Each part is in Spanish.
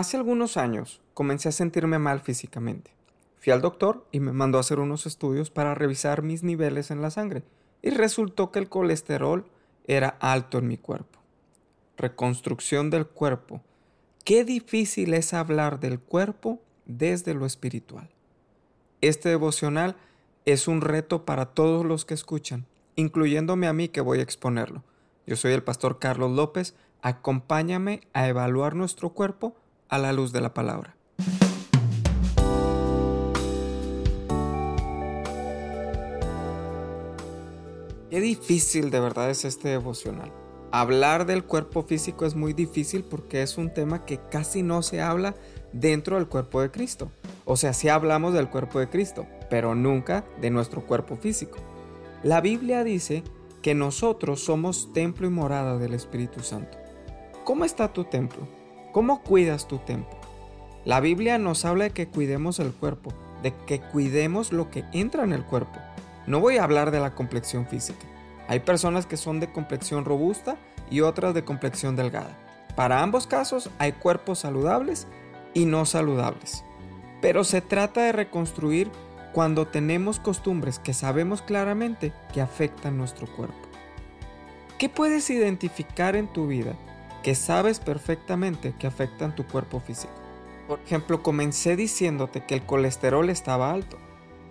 Hace algunos años comencé a sentirme mal físicamente. Fui al doctor y me mandó a hacer unos estudios para revisar mis niveles en la sangre y resultó que el colesterol era alto en mi cuerpo. Reconstrucción del cuerpo. Qué difícil es hablar del cuerpo desde lo espiritual. Este devocional es un reto para todos los que escuchan, incluyéndome a mí que voy a exponerlo. Yo soy el pastor Carlos López. Acompáñame a evaluar nuestro cuerpo a la luz de la palabra. Qué difícil de verdad es este devocional. Hablar del cuerpo físico es muy difícil porque es un tema que casi no se habla dentro del cuerpo de Cristo. O sea, sí hablamos del cuerpo de Cristo, pero nunca de nuestro cuerpo físico. La Biblia dice que nosotros somos templo y morada del Espíritu Santo. ¿Cómo está tu templo? ¿Cómo cuidas tu templo? La Biblia nos habla de que cuidemos el cuerpo, de que cuidemos lo que entra en el cuerpo. No voy a hablar de la complexión física. Hay personas que son de complexión robusta y otras de complexión delgada. Para ambos casos hay cuerpos saludables y no saludables. Pero se trata de reconstruir cuando tenemos costumbres que sabemos claramente que afectan nuestro cuerpo. ¿Qué puedes identificar en tu vida que sabes perfectamente que afectan tu cuerpo físico. Por ejemplo, comencé diciéndote que el colesterol estaba alto.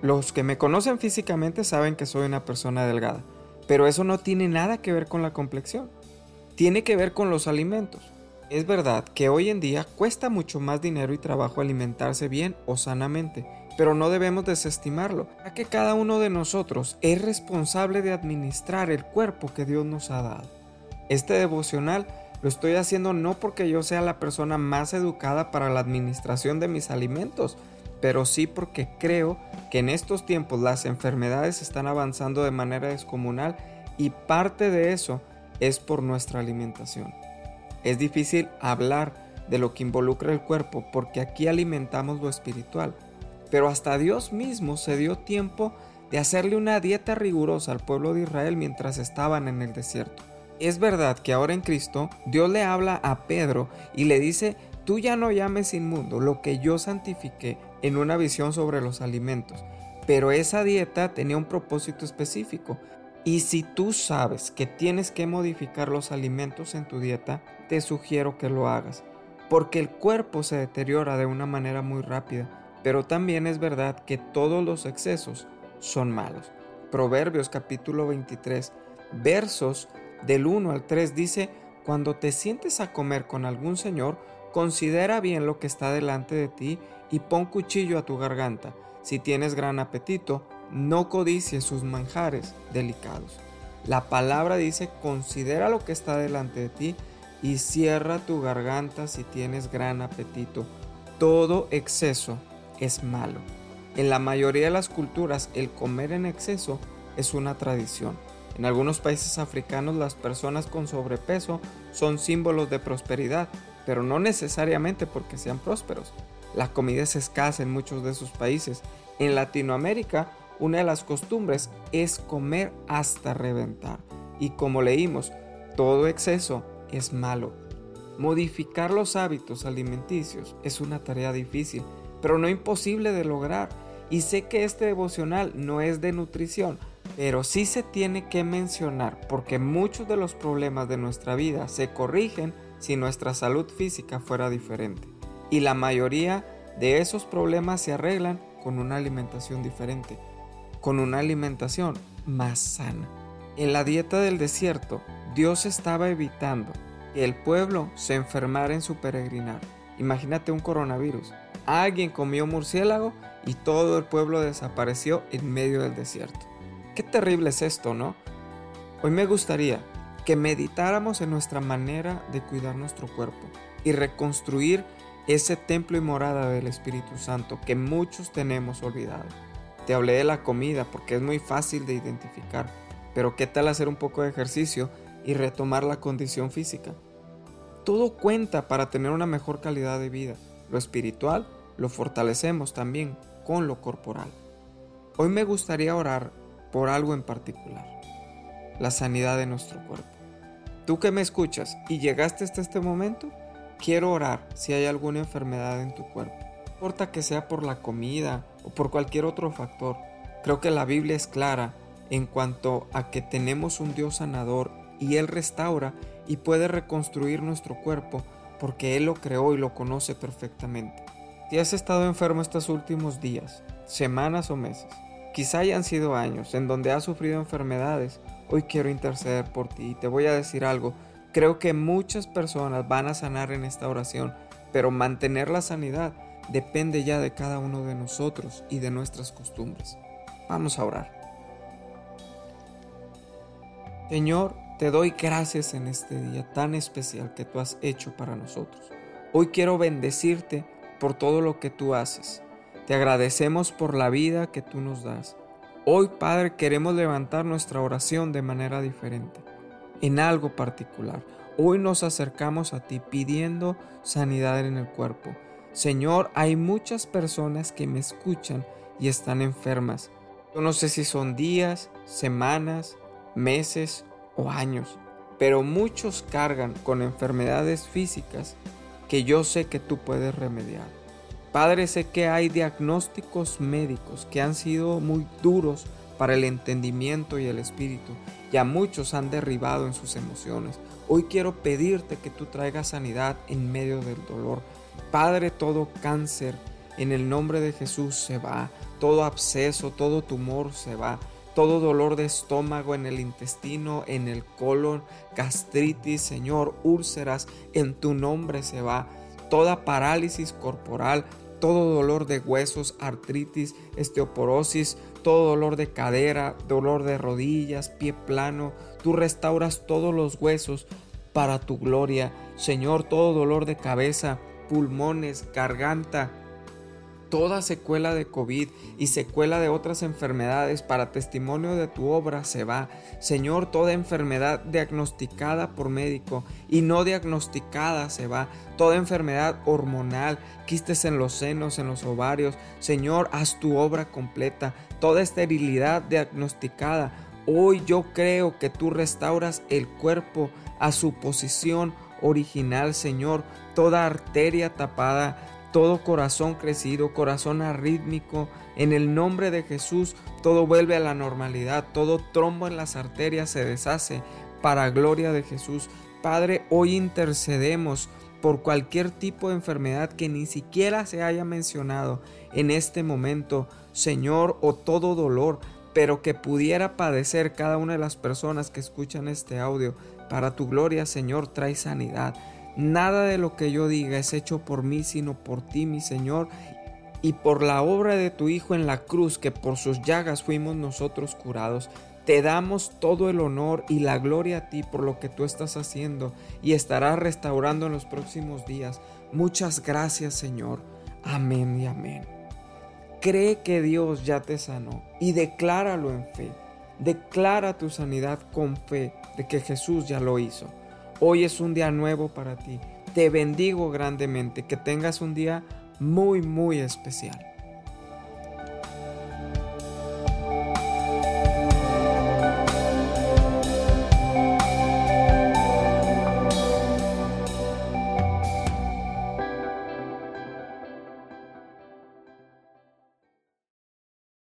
Los que me conocen físicamente saben que soy una persona delgada, pero eso no tiene nada que ver con la complexión. Tiene que ver con los alimentos. Es verdad que hoy en día cuesta mucho más dinero y trabajo alimentarse bien o sanamente, pero no debemos desestimarlo, ya que cada uno de nosotros es responsable de administrar el cuerpo que Dios nos ha dado. Este devocional lo estoy haciendo no porque yo sea la persona más educada para la administración de mis alimentos, pero sí porque creo que en estos tiempos las enfermedades están avanzando de manera descomunal y parte de eso es por nuestra alimentación. Es difícil hablar de lo que involucra el cuerpo porque aquí alimentamos lo espiritual, pero hasta Dios mismo se dio tiempo de hacerle una dieta rigurosa al pueblo de Israel mientras estaban en el desierto. Es verdad que ahora en Cristo Dios le habla a Pedro y le dice, tú ya no llames inmundo lo que yo santifiqué en una visión sobre los alimentos. Pero esa dieta tenía un propósito específico. Y si tú sabes que tienes que modificar los alimentos en tu dieta, te sugiero que lo hagas. Porque el cuerpo se deteriora de una manera muy rápida. Pero también es verdad que todos los excesos son malos. Proverbios capítulo 23, versos del 1 al 3 dice, cuando te sientes a comer con algún señor, considera bien lo que está delante de ti y pon cuchillo a tu garganta. Si tienes gran apetito, no codicies sus manjares delicados. La palabra dice, considera lo que está delante de ti y cierra tu garganta si tienes gran apetito. Todo exceso es malo. En la mayoría de las culturas el comer en exceso es una tradición. En algunos países africanos las personas con sobrepeso son símbolos de prosperidad, pero no necesariamente porque sean prósperos. La comida es escasa en muchos de esos países. En Latinoamérica, una de las costumbres es comer hasta reventar. Y como leímos, todo exceso es malo. Modificar los hábitos alimenticios es una tarea difícil, pero no imposible de lograr. Y sé que este devocional no es de nutrición, pero sí se tiene que mencionar porque muchos de los problemas de nuestra vida se corrigen si nuestra salud física fuera diferente. Y la mayoría de esos problemas se arreglan con una alimentación diferente, con una alimentación más sana. En la dieta del desierto, Dios estaba evitando que el pueblo se enfermara en su peregrinar. Imagínate un coronavirus. Alguien comió murciélago y todo el pueblo desapareció en medio del desierto. Qué terrible es esto, ¿no? Hoy me gustaría que meditáramos en nuestra manera de cuidar nuestro cuerpo y reconstruir ese templo y morada del Espíritu Santo que muchos tenemos olvidado. Te hablé de la comida porque es muy fácil de identificar, pero ¿qué tal hacer un poco de ejercicio y retomar la condición física? Todo cuenta para tener una mejor calidad de vida. Lo espiritual lo fortalecemos también con lo corporal. Hoy me gustaría orar por algo en particular, la sanidad de nuestro cuerpo. Tú que me escuchas y llegaste hasta este momento, quiero orar si hay alguna enfermedad en tu cuerpo. No importa que sea por la comida o por cualquier otro factor. Creo que la Biblia es clara en cuanto a que tenemos un Dios sanador y Él restaura y puede reconstruir nuestro cuerpo porque Él lo creó y lo conoce perfectamente. Si has estado enfermo estos últimos días, semanas o meses, quizá hayan sido años en donde has sufrido enfermedades, hoy quiero interceder por ti y te voy a decir algo. Creo que muchas personas van a sanar en esta oración, pero mantener la sanidad depende ya de cada uno de nosotros y de nuestras costumbres. Vamos a orar. Señor, te doy gracias en este día tan especial que tú has hecho para nosotros. Hoy quiero bendecirte por todo lo que tú haces. Te agradecemos por la vida que tú nos das. Hoy, Padre, queremos levantar nuestra oración de manera diferente, en algo particular. Hoy nos acercamos a ti pidiendo sanidad en el cuerpo. Señor, hay muchas personas que me escuchan y están enfermas. Yo no sé si son días, semanas, meses o años, pero muchos cargan con enfermedades físicas que yo sé que tú puedes remediar. Padre, sé que hay diagnósticos médicos que han sido muy duros para el entendimiento y el espíritu, y a muchos han derribado en sus emociones. Hoy quiero pedirte que tú traigas sanidad en medio del dolor. Padre, todo cáncer en el nombre de Jesús se va, todo absceso, todo tumor se va todo dolor de estómago en el intestino, en el colon, gastritis, Señor, úlceras, en tu nombre se va. Toda parálisis corporal, todo dolor de huesos, artritis, osteoporosis, todo dolor de cadera, dolor de rodillas, pie plano, tú restauras todos los huesos para tu gloria. Señor, todo dolor de cabeza, pulmones, garganta, toda secuela de COVID y secuela de otras enfermedades para testimonio de tu obra se va. Señor, toda enfermedad diagnosticada por médico y no diagnosticada se va. Toda enfermedad hormonal, quistes en los senos, en los ovarios. Señor, haz tu obra completa. Toda esterilidad diagnosticada. Hoy yo creo que tú restauras el cuerpo a su posición original, Señor. Toda arteria tapada todo corazón crecido, corazón arrítmico, en el nombre de Jesús todo vuelve a la normalidad, todo trombo en las arterias se deshace para gloria de Jesús. Padre, hoy intercedemos por cualquier tipo de enfermedad que ni siquiera se haya mencionado en este momento, Señor, o todo dolor, pero que pudiera padecer cada una de las personas que escuchan este audio. Para tu gloria, Señor, trae sanidad. Nada de lo que yo diga es hecho por mí, sino por ti, mi Señor, y por la obra de tu Hijo en la cruz, que por sus llagas fuimos nosotros curados. Te damos todo el honor y la gloria a ti por lo que tú estás haciendo y estarás restaurando en los próximos días. Muchas gracias, Señor. Amén y amén. Cree que Dios ya te sanó y decláralo en fe. Declara tu sanidad con fe de que Jesús ya lo hizo. Hoy es un día nuevo para ti. Te bendigo grandemente. Que tengas un día muy, muy especial.